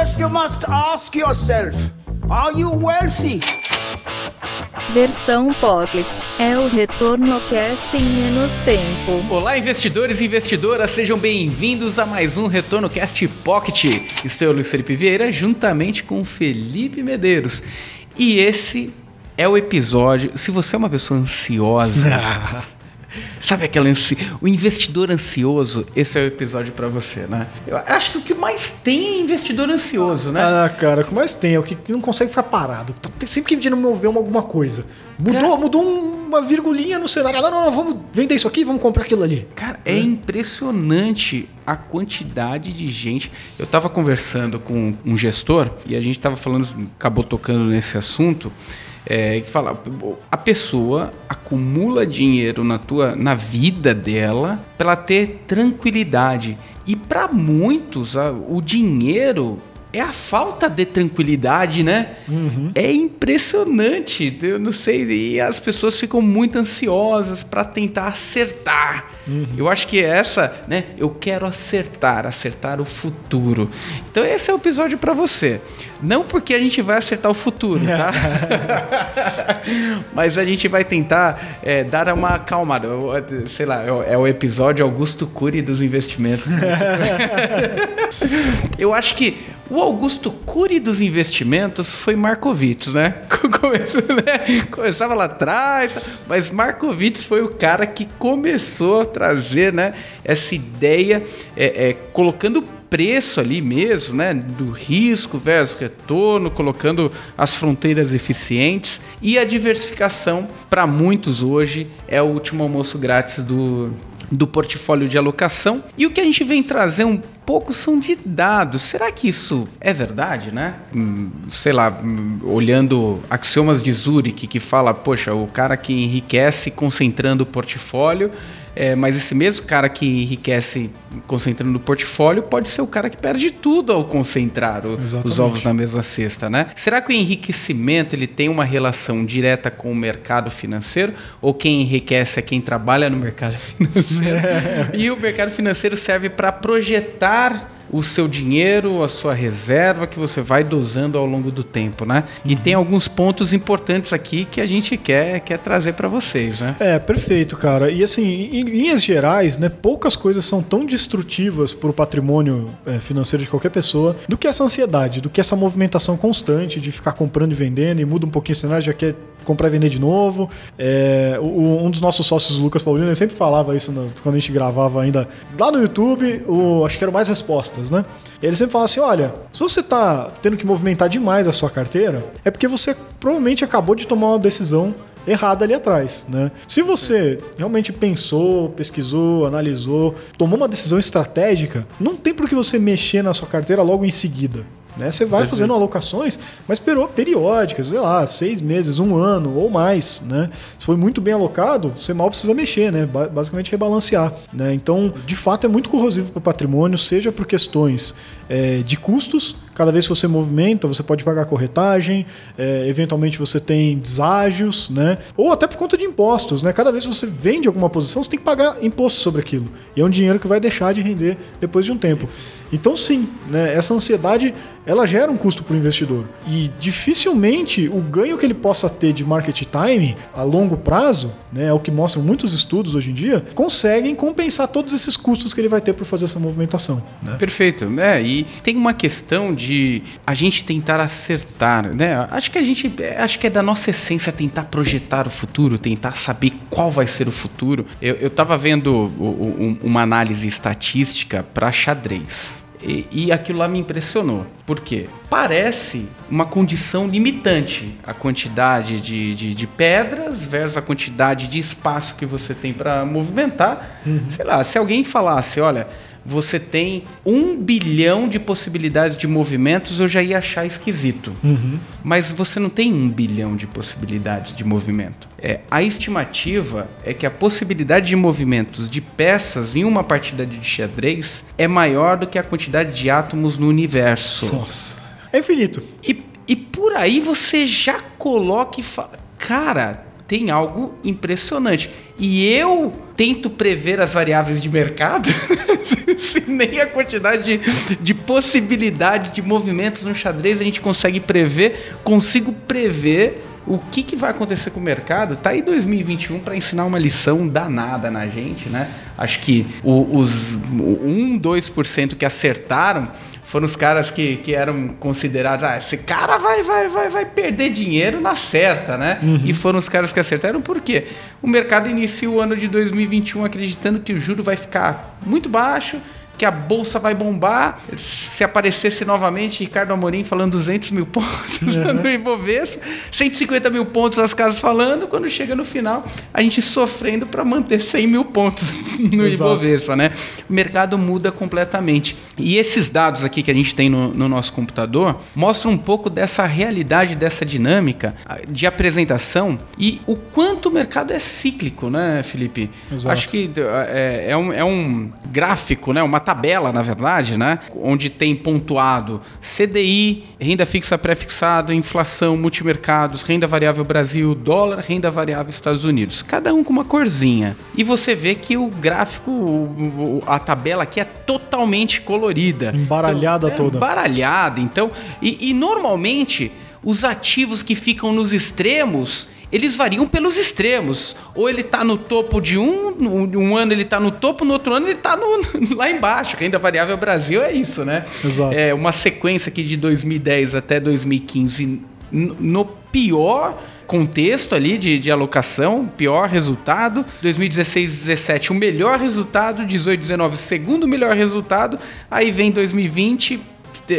First, you must ask yourself Are you wealthy? Versão Pocket é o retorno cast em menos tempo. Olá, investidores e investidoras, sejam bem-vindos a mais um Retorno Cast Pocket. Estou eu, Luiz Felipe Vieira, juntamente com Felipe Medeiros. E esse é o episódio. Se você é uma pessoa ansiosa. Sabe aquele ansi... o investidor ansioso? Esse é o episódio para você, né? Eu acho que o que mais tem é investidor ansioso, né? Ah, cara, o que mais tem é o que não consegue ficar parado. Tá sempre querendo mover alguma coisa. Mudou, cara... mudou uma virgulinha no cenário. Não, não, não, vamos vender isso aqui, vamos comprar aquilo ali. Cara, é, é impressionante a quantidade de gente. Eu tava conversando com um gestor e a gente tava falando, acabou tocando nesse assunto é, que fala, a pessoa acumula dinheiro na tua, na vida dela para ter tranquilidade. E para muitos, o dinheiro é a falta de tranquilidade, né? Uhum. É impressionante. Eu não sei. E as pessoas ficam muito ansiosas para tentar acertar. Uhum. Eu acho que é essa, né? Eu quero acertar, acertar o futuro. Então esse é o episódio para você. Não porque a gente vai acertar o futuro, tá? Mas a gente vai tentar é, dar uma acalmada. Sei lá, é o episódio Augusto Cury dos investimentos. Eu acho que o Augusto Cury dos investimentos foi Markowitz, né? né? Começava lá atrás, mas Markowitz foi o cara que começou a trazer né, essa ideia, é, é, colocando preço ali mesmo, né, do risco versus retorno, colocando as fronteiras eficientes e a diversificação para muitos hoje é o último almoço grátis do do portfólio de alocação. E o que a gente vem trazer um pouco são de dados. Será que isso é verdade, né? Hum, sei lá, hum, olhando axiomas de Zurich que fala, poxa, o cara que enriquece concentrando o portfólio é, mas esse mesmo cara que enriquece concentrando no portfólio pode ser o cara que perde tudo ao concentrar o, os ovos na mesma cesta, né? Será que o enriquecimento ele tem uma relação direta com o mercado financeiro ou quem enriquece é quem trabalha no mercado financeiro? É. E o mercado financeiro serve para projetar o seu dinheiro, a sua reserva que você vai dosando ao longo do tempo, né? E tem alguns pontos importantes aqui que a gente quer, quer trazer para vocês, né? É, perfeito, cara. E assim, em linhas gerais, né, poucas coisas são tão destrutivas para o patrimônio é, financeiro de qualquer pessoa do que essa ansiedade, do que essa movimentação constante de ficar comprando e vendendo e muda um pouquinho o cenário, já quer comprar e vender de novo. É, o, um dos nossos sócios, Lucas Paulino, sempre falava isso no, quando a gente gravava ainda lá no YouTube, o, acho que era mais respostas, né? Ele sempre falava assim: olha, se você está tendo que movimentar demais a sua carteira, é porque você provavelmente acabou de tomar uma decisão errada ali atrás, né? Se você realmente pensou, pesquisou, analisou, tomou uma decisão estratégica, não tem por que você mexer na sua carteira logo em seguida. Né? Você vai fazendo alocações, mas periódicas, sei lá, seis meses, um ano ou mais. Né? Se foi muito bem alocado, você mal precisa mexer, né? basicamente rebalancear. Né? Então, de fato, é muito corrosivo para o patrimônio, seja por questões é, de custos, cada vez que você movimenta, você pode pagar corretagem, é, eventualmente você tem deságios, né? ou até por conta de impostos. Né? Cada vez que você vende alguma posição, você tem que pagar imposto sobre aquilo. E é um dinheiro que vai deixar de render depois de um tempo. Então, sim, né? essa ansiedade ela gera um custo para o investidor. E dificilmente o ganho que ele possa ter de market time a longo prazo, né, é o que mostram muitos estudos hoje em dia, conseguem compensar todos esses custos que ele vai ter por fazer essa movimentação. Né? Perfeito. É, e tem uma questão de a gente tentar acertar. Né? Acho que a gente. Acho que é da nossa essência tentar projetar o futuro, tentar saber qual vai ser o futuro. Eu estava vendo uma análise estatística para xadrez. E, e, aquilo lá me impressionou. Por quê? Parece uma condição limitante a quantidade de, de, de pedras versus a quantidade de espaço que você tem para movimentar. Uhum. Sei lá, se alguém falasse, olha você tem um bilhão de possibilidades de movimentos, eu já ia achar esquisito. Uhum. Mas você não tem um bilhão de possibilidades de movimento. É, a estimativa é que a possibilidade de movimentos de peças em uma partida de xadrez é maior do que a quantidade de átomos no universo. Nossa. É infinito. E, e por aí você já coloca e fala: cara, tem algo impressionante. E eu tento prever as variáveis de mercado, nem a quantidade de, de possibilidade de movimentos no xadrez a gente consegue prever, consigo prever o que, que vai acontecer com o mercado? Tá aí 2021 para ensinar uma lição danada na gente, né? Acho que o, os 1, 2% que acertaram foram os caras que, que eram considerados, ah, esse cara vai, vai, vai, vai perder dinheiro na certa, né? Uhum. E foram os caras que acertaram, por quê? O mercado inicia o ano de 2021 acreditando que o juro vai ficar muito baixo, que a bolsa vai bombar. Se aparecesse novamente Ricardo Amorim falando 200 mil pontos uhum. no Ibovespa, 150 mil pontos as casas falando, quando chega no final, a gente sofrendo para manter 100 mil pontos no Exato. Ibovespa, né? O mercado muda completamente. E esses dados aqui que a gente tem no, no nosso computador mostram um pouco dessa realidade, dessa dinâmica de apresentação e o quanto o mercado é cíclico, né, Felipe? Exato. Acho que é, é, um, é um gráfico, né? Uma tabela, na verdade, né? Onde tem pontuado CDI, renda fixa pré-fixada, inflação, multimercados, renda variável Brasil, dólar, renda variável Estados Unidos. Cada um com uma corzinha. E você vê que o gráfico, a tabela aqui é totalmente colorida. Embaralhada então, é toda. Embaralhada. Então, e, e normalmente os ativos que ficam nos extremos eles variam pelos extremos. Ou ele está no topo de um, um ano ele está no topo, no outro ano ele está lá embaixo. Renda variável Brasil é isso, né? Exato. É uma sequência aqui de 2010 até 2015 no pior contexto ali de, de alocação, pior resultado. 2016, 17 o melhor resultado, 18, 19 o segundo melhor resultado. Aí vem 2020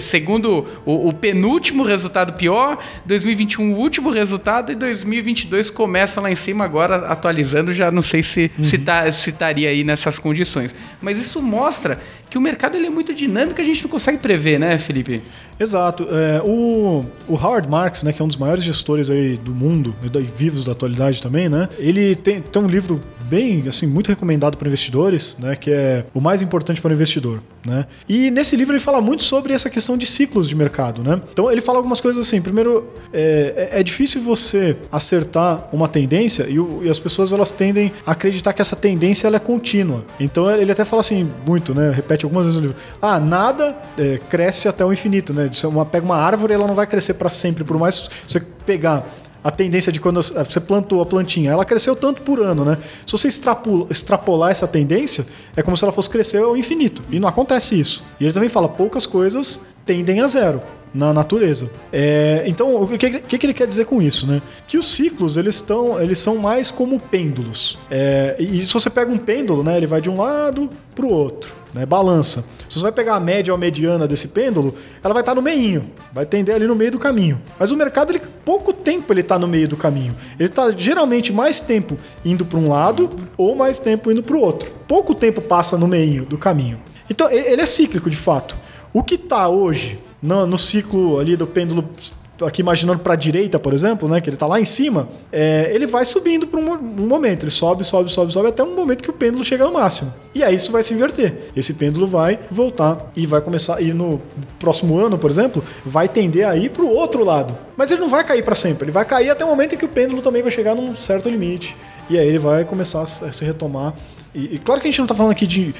segundo o, o, penúltimo resultado pior, 2021 o último resultado e 2022 começa lá em cima agora atualizando, já não sei se uhum. se, tá, se estaria aí nessas condições. Mas isso mostra que o mercado ele é muito dinâmico, a gente não consegue prever, né, Felipe? Exato. É, o, o Howard Marks, né, que é um dos maiores gestores aí do mundo, e vivos da atualidade também, né? Ele tem, tem um livro bem, assim, muito recomendado para investidores, né, que é o mais importante para o investidor, né? E nesse livro ele fala muito sobre essa questão de ciclos de mercado, né? Então ele fala algumas coisas assim. Primeiro, é, é, é difícil você acertar uma tendência e, e, as pessoas elas tendem a acreditar que essa tendência ela é contínua. Então ele até fala assim muito, né? Repete algumas vezes no livro. Ah, nada é, cresce até o infinito, né? Você uma, pega uma árvore, ela não vai crescer para sempre, por mais você pegar a tendência de quando você plantou a plantinha, ela cresceu tanto por ano, né? Se você extrapolar, extrapolar essa tendência, é como se ela fosse crescer ao infinito. E não acontece isso. E ele também fala, poucas coisas tendem a zero na natureza. É, então, o que, que, que, ele quer dizer com isso, né? Que os ciclos eles estão, eles são mais como pêndulos. É, e se você pega um pêndulo, né, ele vai de um lado para o outro, né, balança. Se você vai pegar a média ou a mediana desse pêndulo, ela vai estar no meio, vai tender ali no meio do caminho. Mas o mercado, ele, pouco tempo ele está no meio do caminho. Ele está geralmente mais tempo indo para um lado ou mais tempo indo para o outro. Pouco tempo passa no meio do caminho. Então, ele é cíclico de fato. O que está hoje no, no, ciclo ali do pêndulo, aqui imaginando para a direita, por exemplo, né, que ele está lá em cima, é, ele vai subindo por um, um, momento. Ele sobe, sobe, sobe, sobe até um momento que o pêndulo chega no máximo. E aí isso vai se inverter. Esse pêndulo vai voltar e vai começar ir no próximo ano, por exemplo, vai tender a ir para o outro lado. Mas ele não vai cair para sempre. Ele vai cair até o momento em que o pêndulo também vai chegar num certo limite. E aí ele vai começar a se retomar. E, e claro que a gente não está falando aqui de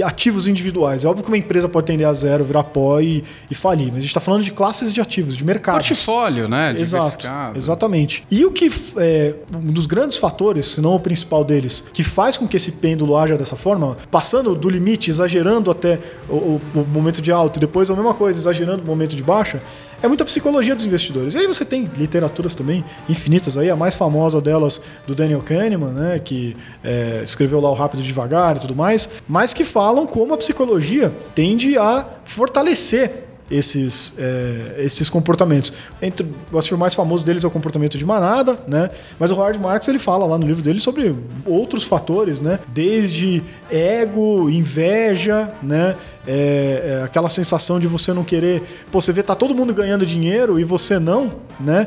ativos individuais. É óbvio que uma empresa pode tender a zero, virar pó e, e falir, mas a gente está falando de classes de ativos, de mercado. Portfólio, né? Exato. Exatamente. E o que é um dos grandes fatores, se não o principal deles, que faz com que esse pêndulo haja dessa forma, passando do limite, exagerando até o, o, o momento de alta e depois a mesma coisa, exagerando o momento de baixa, é muita psicologia dos investidores. E aí você tem literaturas também infinitas aí, a mais famosa delas do Daniel Kahneman, né, que é, escreveu lá o Rápido e Devagar e tudo mais, mas que falam como a psicologia tende a fortalecer esses, é, esses comportamentos. Entre, eu acho que o mais famoso deles é o comportamento de manada, né? Mas o Howard Marks ele fala lá no livro dele sobre outros fatores, né? Desde ego, inveja, né? É, é, aquela sensação de você não querer, pô, você vê tá todo mundo ganhando dinheiro e você não, né?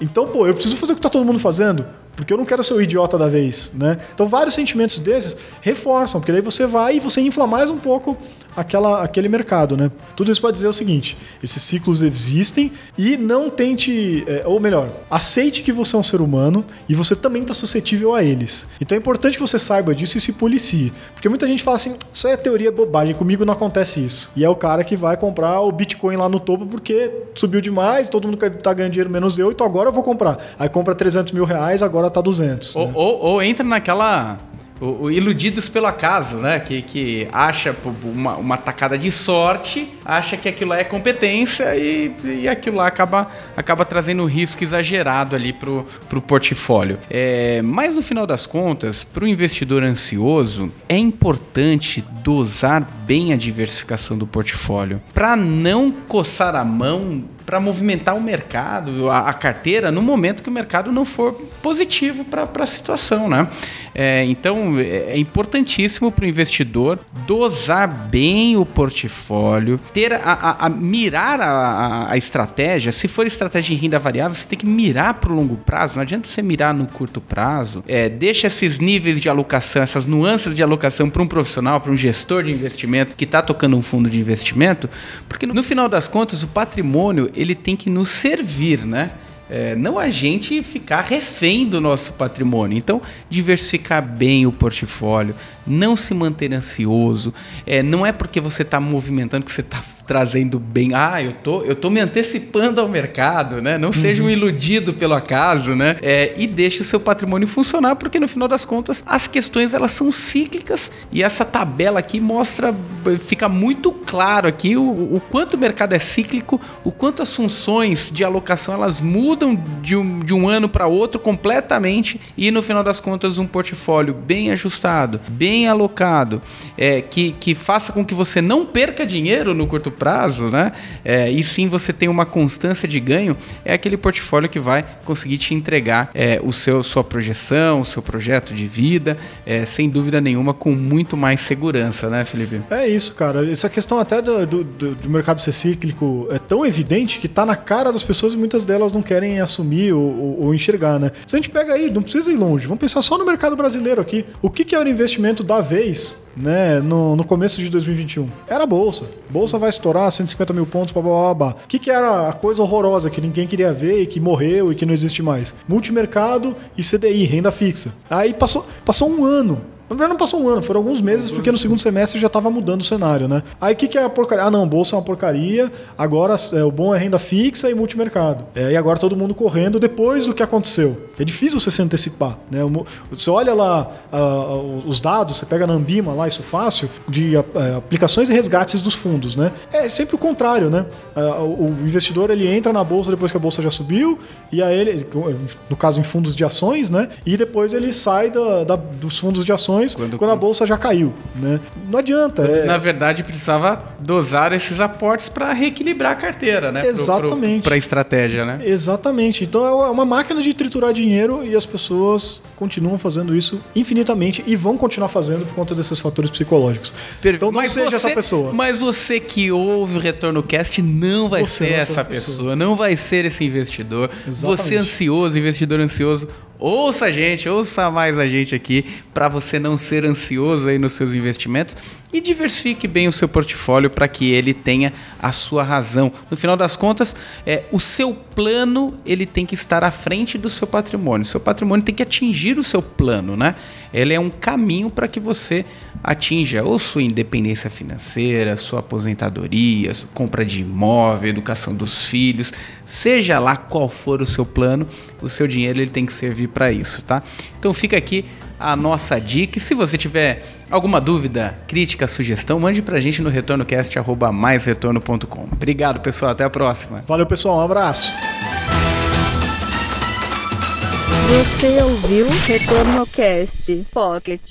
Então, pô, eu preciso fazer o que tá todo mundo fazendo porque eu não quero ser o idiota da vez, né? Então vários sentimentos desses reforçam, porque daí você vai e você infla mais um pouco aquela, aquele mercado, né? Tudo isso para dizer o seguinte: esses ciclos existem e não tente, é, ou melhor, aceite que você é um ser humano e você também está suscetível a eles. Então é importante que você saiba disso e se policie, porque muita gente fala assim: isso é teoria bobagem, comigo não acontece isso. E é o cara que vai comprar o Bitcoin lá no topo porque subiu demais, todo mundo tá ganhando dinheiro menos eu, então agora eu vou comprar. Aí compra 300 mil reais, agora tá 200. Ou, né? ou, ou entra naquela o, o iludidos pelo acaso, né? Que, que acha uma, uma tacada de sorte, acha que aquilo lá é competência e, e aquilo lá acaba, acaba trazendo um risco exagerado ali pro, pro portfólio. É, mas no final das contas, para o investidor ansioso, é importante dosar bem a diversificação do portfólio para não coçar a mão para movimentar o mercado, a, a, carteira, no momento que o mercado não for positivo para a situação, né? É, então é, é importantíssimo para o investidor dosar bem o portfólio, ter a, a, a mirar a, estratégia. Se for estratégia em renda variável, você tem que mirar para o longo prazo. Não adianta você mirar no curto prazo. É, deixa esses níveis de alocação, essas nuances de alocação para um profissional, para um gestor de investimento que está tocando um fundo de investimento, porque no final das contas o patrimônio ele tem que nos servir, né? É, não a gente ficar refém do nosso patrimônio. Então, diversificar bem o portfólio, não se manter ansioso. É, não é porque você está movimentando que você está trazendo bem. Ah, eu tô, eu tô me antecipando ao mercado, né? Não seja um uhum. iludido pelo acaso, né? É, e deixe o seu patrimônio funcionar, porque no final das contas as questões elas são cíclicas e essa tabela aqui mostra, fica muito claro aqui o, o quanto o mercado é cíclico, o quanto as funções de alocação elas mudam de um, de um ano para outro completamente e no final das contas um portfólio bem ajustado, bem alocado, é, que, que faça com que você não perca dinheiro no curto prazo, né? É, e sim você tem uma constância de ganho, é aquele portfólio que vai conseguir te entregar é, o seu sua projeção, o seu projeto de vida, é, sem dúvida nenhuma, com muito mais segurança, né, Felipe? É isso, cara. Essa questão até do, do, do mercado ser cíclico é tão evidente que tá na cara das pessoas e muitas delas não querem assumir ou, ou, ou enxergar, né? Se a gente pega aí, não precisa ir longe, vamos pensar só no mercado brasileiro aqui. O que, que é o investimento da vez né, no, no começo de 2021? Era a Bolsa. Bolsa vai estourar 150 mil pontos, blá, blá, blá, O que, que era a coisa horrorosa que ninguém queria ver e que morreu e que não existe mais? Multimercado e CDI, renda fixa. Aí passou, passou um ano na verdade, não passou um ano, foram alguns meses, porque no segundo semestre já estava mudando o cenário, né? Aí o que, que é a porcaria? Ah, não, bolsa é uma porcaria, agora é, o bom é renda fixa e multimercado. É, e agora todo mundo correndo depois do que aconteceu. É difícil você se antecipar, né? Você olha lá os dados, você pega na Ambima lá, isso fácil, de uh, aplicações e resgates dos fundos, né? É sempre o contrário, né? O investidor ele entra na bolsa depois que a bolsa já subiu, e aí ele, no caso em fundos de ações, né? E depois ele sai da, da dos fundos de ações ações quando, quando a bolsa já caiu. Né? Não adianta. É... Na verdade, precisava dosar esses aportes para reequilibrar a carteira, né? Exatamente. Para a estratégia, né? Exatamente. Então é uma máquina de triturar dinheiro e as pessoas continuam fazendo isso infinitamente e vão continuar fazendo por conta desses fatores psicológicos. Então não mas seja você, essa pessoa. Mas você que ouve o Retorno Cast não vai você ser é essa pessoa. pessoa, não vai ser esse investidor. Exatamente. Você ansioso, investidor ansioso, Ouça a gente, ouça mais a gente aqui para você não ser ansioso aí nos seus investimentos e diversifique bem o seu portfólio para que ele tenha a sua razão. No final das contas, é, o seu plano ele tem que estar à frente do seu patrimônio. O seu patrimônio tem que atingir o seu plano, né? Ele é um caminho para que você atinja ou sua independência financeira, sua aposentadoria, sua compra de imóvel, educação dos filhos, seja lá qual for o seu plano, o seu dinheiro ele tem que servir para isso, tá? Então fica aqui a nossa dica. E se você tiver alguma dúvida, crítica, sugestão, mande pra gente no retornocast@maisretorno.com. Obrigado, pessoal, até a próxima. Valeu, pessoal, um abraço. Você ouviu Retorno Cast Pocket.